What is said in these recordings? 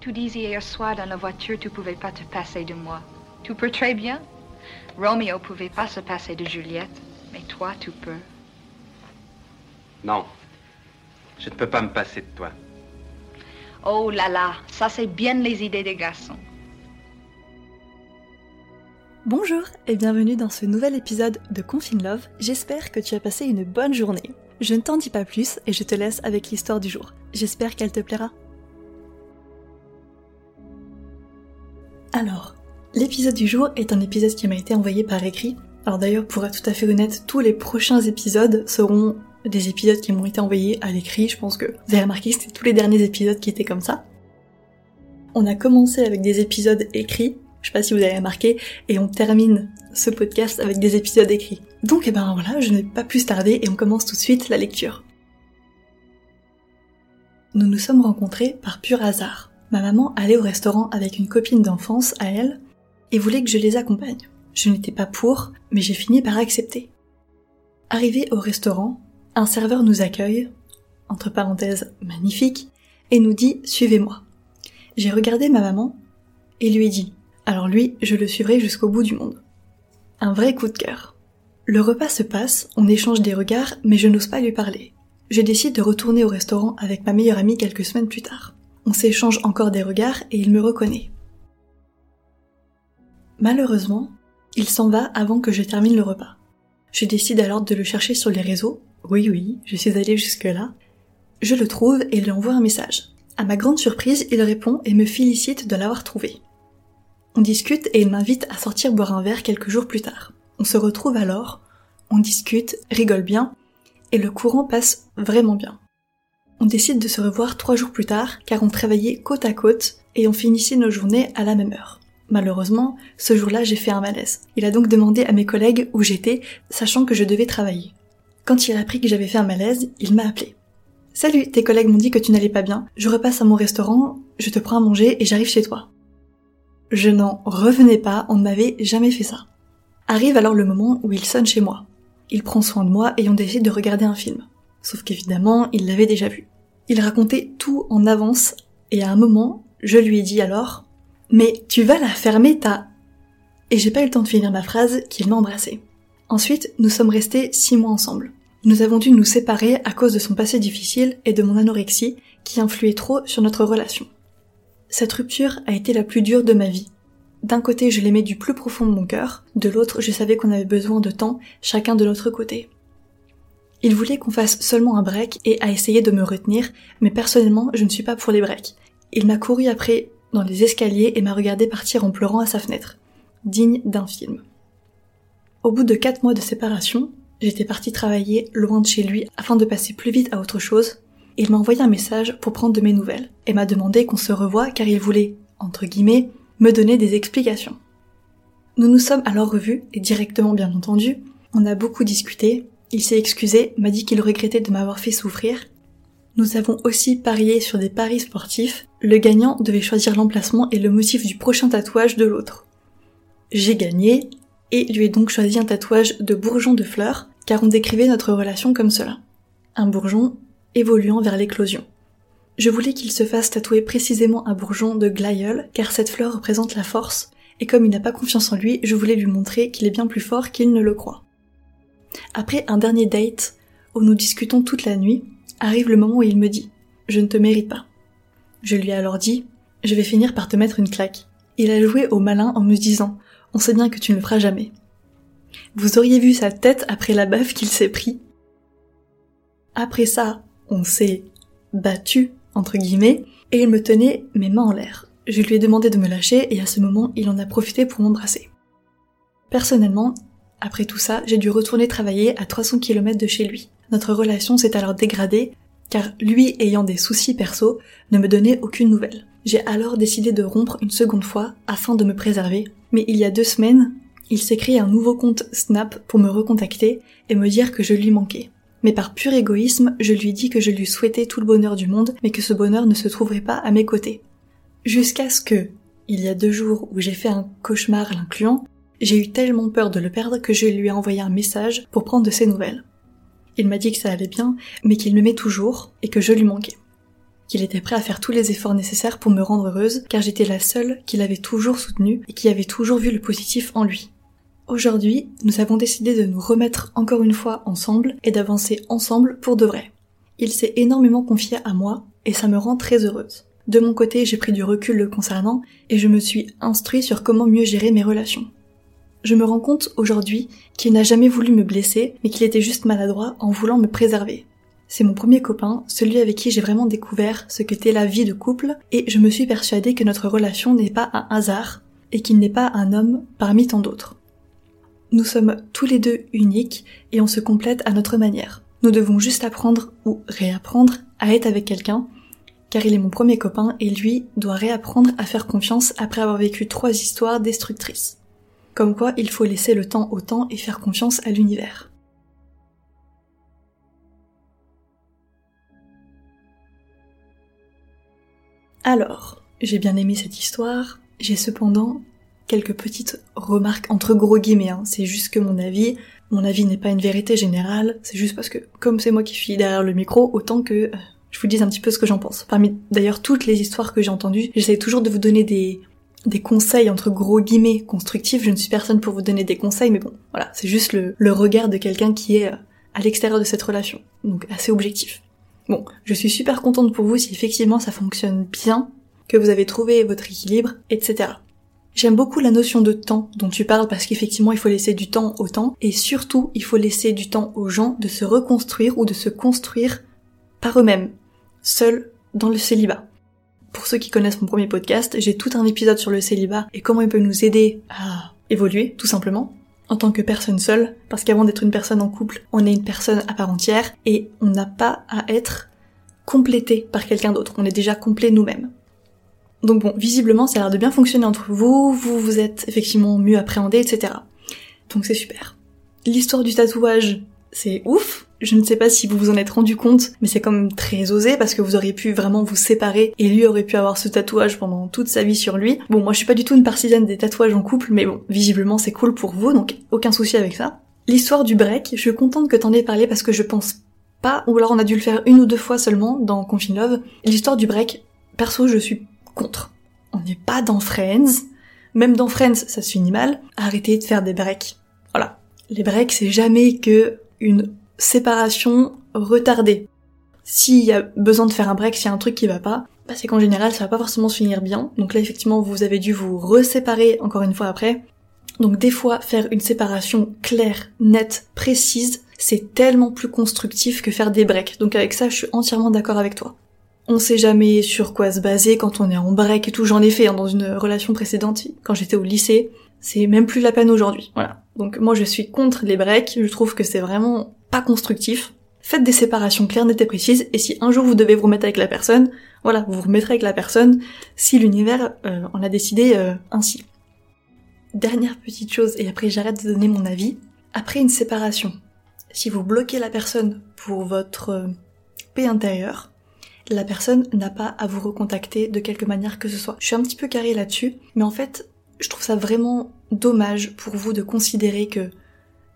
tu disais hier soir dans la voiture tu pouvais pas te passer de moi. Tu peux très bien. Romeo pouvait pas se passer de Juliette, mais toi tu peux. Non. Je ne peux pas me passer de toi. Oh là là, ça c'est bien les idées des garçons. Bonjour et bienvenue dans ce nouvel épisode de Confine Love. J'espère que tu as passé une bonne journée. Je ne t'en dis pas plus et je te laisse avec l'histoire du jour. J'espère qu'elle te plaira. Alors, l'épisode du jour est un épisode qui m'a été envoyé par écrit. Alors d'ailleurs, pour être tout à fait honnête, tous les prochains épisodes seront des épisodes qui m'ont été envoyés à l'écrit. Je pense que vous avez remarqué que c'était tous les derniers épisodes qui étaient comme ça. On a commencé avec des épisodes écrits, je sais pas si vous avez remarqué, et on termine ce podcast avec des épisodes écrits. Donc eh ben voilà, je n'ai pas plus tarder et on commence tout de suite la lecture. Nous nous sommes rencontrés par pur hasard. Ma maman allait au restaurant avec une copine d'enfance à elle et voulait que je les accompagne. Je n'étais pas pour, mais j'ai fini par accepter. Arrivé au restaurant, un serveur nous accueille, entre parenthèses magnifique, et nous dit suivez-moi. J'ai regardé ma maman et lui ai dit alors lui, je le suivrai jusqu'au bout du monde. Un vrai coup de cœur. Le repas se passe, on échange des regards, mais je n'ose pas lui parler. Je décide de retourner au restaurant avec ma meilleure amie quelques semaines plus tard. On s'échange encore des regards et il me reconnaît. Malheureusement, il s'en va avant que je termine le repas. Je décide alors de le chercher sur les réseaux. Oui, oui, je suis allée jusque-là. Je le trouve et lui envoie un message. À ma grande surprise, il répond et me félicite de l'avoir trouvé. On discute et il m'invite à sortir boire un verre quelques jours plus tard. On se retrouve alors, on discute, rigole bien, et le courant passe vraiment bien. On décide de se revoir trois jours plus tard car on travaillait côte à côte et on finissait nos journées à la même heure. Malheureusement, ce jour-là j'ai fait un malaise. Il a donc demandé à mes collègues où j'étais, sachant que je devais travailler. Quand il a appris que j'avais fait un malaise, il m'a appelé. Salut, tes collègues m'ont dit que tu n'allais pas bien. Je repasse à mon restaurant, je te prends à manger et j'arrive chez toi. Je n'en revenais pas, on ne m'avait jamais fait ça. Arrive alors le moment où il sonne chez moi. Il prend soin de moi et on décide de regarder un film. Sauf qu'évidemment, il l'avait déjà vu. Il racontait tout en avance et à un moment, je lui ai dit alors Mais tu vas la fermer ta... Et j'ai pas eu le temps de finir ma phrase qu'il m'a embrassé. Ensuite, nous sommes restés six mois ensemble. Nous avons dû nous séparer à cause de son passé difficile et de mon anorexie qui influait trop sur notre relation. Cette rupture a été la plus dure de ma vie. D'un côté, je l'aimais du plus profond de mon cœur, de l'autre, je savais qu'on avait besoin de temps, chacun de notre côté. Il voulait qu'on fasse seulement un break et a essayé de me retenir, mais personnellement, je ne suis pas pour les breaks. Il m'a couru après dans les escaliers et m'a regardé partir en pleurant à sa fenêtre, digne d'un film. Au bout de quatre mois de séparation, j'étais partie travailler loin de chez lui afin de passer plus vite à autre chose. Il m'a envoyé un message pour prendre de mes nouvelles et m'a demandé qu'on se revoie car il voulait, entre guillemets, me donner des explications. Nous nous sommes alors revus et directement bien entendu, on a beaucoup discuté, il s'est excusé, m'a dit qu'il regrettait de m'avoir fait souffrir. Nous avons aussi parié sur des paris sportifs, le gagnant devait choisir l'emplacement et le motif du prochain tatouage de l'autre. J'ai gagné et lui ai donc choisi un tatouage de bourgeon de fleurs car on décrivait notre relation comme cela. Un bourgeon évoluant vers l'éclosion. Je voulais qu'il se fasse tatouer précisément un bourgeon de glaïeul, car cette fleur représente la force, et comme il n'a pas confiance en lui, je voulais lui montrer qu'il est bien plus fort qu'il ne le croit. Après un dernier date, où nous discutons toute la nuit, arrive le moment où il me dit ⁇ Je ne te mérite pas ⁇ Je lui ai alors dit ⁇ Je vais finir par te mettre une claque. Il a joué au malin en me disant ⁇ On sait bien que tu ne le feras jamais ⁇ Vous auriez vu sa tête après la baffe qu'il s'est pris. Après ça, on s'est battu entre guillemets, et il me tenait mes mains en l'air. Je lui ai demandé de me lâcher et à ce moment, il en a profité pour m'embrasser. Personnellement, après tout ça, j'ai dû retourner travailler à 300 km de chez lui. Notre relation s'est alors dégradée, car lui ayant des soucis perso, ne me donnait aucune nouvelle. J'ai alors décidé de rompre une seconde fois afin de me préserver, mais il y a deux semaines, il s'est un nouveau compte Snap pour me recontacter et me dire que je lui manquais mais par pur égoïsme, je lui dis que je lui souhaitais tout le bonheur du monde, mais que ce bonheur ne se trouverait pas à mes côtés. Jusqu'à ce que, il y a deux jours où j'ai fait un cauchemar l'incluant, j'ai eu tellement peur de le perdre que je lui ai envoyé un message pour prendre de ses nouvelles. Il m'a dit que ça allait bien, mais qu'il m'aimait toujours et que je lui manquais. qu'il était prêt à faire tous les efforts nécessaires pour me rendre heureuse, car j'étais la seule qu'il avait toujours soutenue et qui avait toujours vu le positif en lui. Aujourd'hui, nous avons décidé de nous remettre encore une fois ensemble et d'avancer ensemble pour de vrai. Il s'est énormément confié à moi et ça me rend très heureuse. De mon côté, j'ai pris du recul le concernant et je me suis instruit sur comment mieux gérer mes relations. Je me rends compte aujourd'hui qu'il n'a jamais voulu me blesser, mais qu'il était juste maladroit en voulant me préserver. C'est mon premier copain, celui avec qui j'ai vraiment découvert ce qu'était la vie de couple, et je me suis persuadée que notre relation n'est pas un hasard, et qu'il n'est pas un homme parmi tant d'autres. Nous sommes tous les deux uniques, et on se complète à notre manière. Nous devons juste apprendre ou réapprendre à être avec quelqu'un, car il est mon premier copain et lui doit réapprendre à faire confiance après avoir vécu trois histoires destructrices. Comme quoi il faut laisser le temps au temps et faire confiance à l'univers. Alors, j'ai bien aimé cette histoire, j'ai cependant quelques petites remarques entre gros guillemets, hein. c'est juste que mon avis, mon avis n'est pas une vérité générale, c'est juste parce que comme c'est moi qui suis derrière le micro, autant que euh, je vous dise un petit peu ce que j'en pense. Parmi d'ailleurs toutes les histoires que j'ai entendues, j'essaie toujours de vous donner des, des conseils entre gros guillemets constructifs. Je ne suis personne pour vous donner des conseils, mais bon, voilà, c'est juste le, le, regard de quelqu'un qui est euh, à l'extérieur de cette relation, donc assez objectif. Bon, je suis super contente pour vous si effectivement ça fonctionne bien, que vous avez trouvé votre équilibre, etc. J'aime beaucoup la notion de temps dont tu parles parce qu'effectivement il faut laisser du temps au temps et surtout il faut laisser du temps aux gens de se reconstruire ou de se construire par eux-mêmes, seuls dans le célibat. Pour ceux qui connaissent mon premier podcast, j'ai tout un épisode sur le célibat et comment il peut nous aider à évoluer, tout simplement, en tant que personne seule, parce qu'avant d'être une personne en couple, on est une personne à part entière et on n'a pas à être complété par quelqu'un d'autre, on est déjà complet nous-mêmes. Donc bon, visiblement ça a l'air de bien fonctionner entre vous, vous vous êtes effectivement mieux appréhendé, etc. Donc c'est super. L'histoire du tatouage, c'est ouf, je ne sais pas si vous vous en êtes rendu compte, mais c'est quand même très osé parce que vous auriez pu vraiment vous séparer et lui aurait pu avoir ce tatouage pendant toute sa vie sur lui. Bon, moi je suis pas du tout une partisane des tatouages en couple, mais bon, visiblement c'est cool pour vous, donc aucun souci avec ça. L'histoire du break, je suis contente que t'en aies parlé parce que je pense pas, ou alors on a dû le faire une ou deux fois seulement dans Confine Love. L'histoire du break, perso je suis contre. On n'est pas dans Friends, même dans Friends ça se finit mal. Arrêtez de faire des breaks. Voilà. Les breaks c'est jamais que une séparation retardée. S'il y a besoin de faire un break, s'il y a un truc qui va pas, bah c'est qu'en général ça va pas forcément se finir bien. Donc là effectivement vous avez dû vous reséparer encore une fois après. Donc des fois faire une séparation claire, nette, précise, c'est tellement plus constructif que faire des breaks. Donc avec ça je suis entièrement d'accord avec toi. On sait jamais sur quoi se baser quand on est en break et tout. J'en ai fait hein, dans une relation précédente quand j'étais au lycée. C'est même plus la peine aujourd'hui. Voilà. Donc moi je suis contre les breaks. Je trouve que c'est vraiment pas constructif. Faites des séparations claires, nettes et précises, et si un jour vous devez vous remettre avec la personne, voilà, vous vous remettrez avec la personne si l'univers euh, en a décidé euh, ainsi. Dernière petite chose, et après j'arrête de donner mon avis, après une séparation, si vous bloquez la personne pour votre euh, paix intérieure, la personne n'a pas à vous recontacter de quelque manière que ce soit. Je suis un petit peu carré là-dessus, mais en fait, je trouve ça vraiment dommage pour vous de considérer que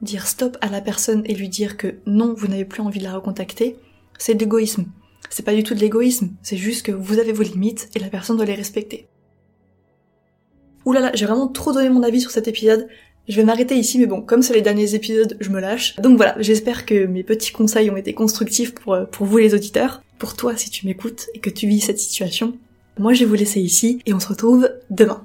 dire stop à la personne et lui dire que non, vous n'avez plus envie de la recontacter, c'est de l'égoïsme. C'est pas du tout de l'égoïsme, c'est juste que vous avez vos limites et la personne doit les respecter. Ouh là là, j'ai vraiment trop donné mon avis sur cet épisode. Je vais m'arrêter ici, mais bon, comme c'est les derniers épisodes, je me lâche. Donc voilà, j'espère que mes petits conseils ont été constructifs pour, euh, pour vous les auditeurs. Pour toi, si tu m'écoutes et que tu vis cette situation. Moi, je vais vous laisser ici et on se retrouve demain.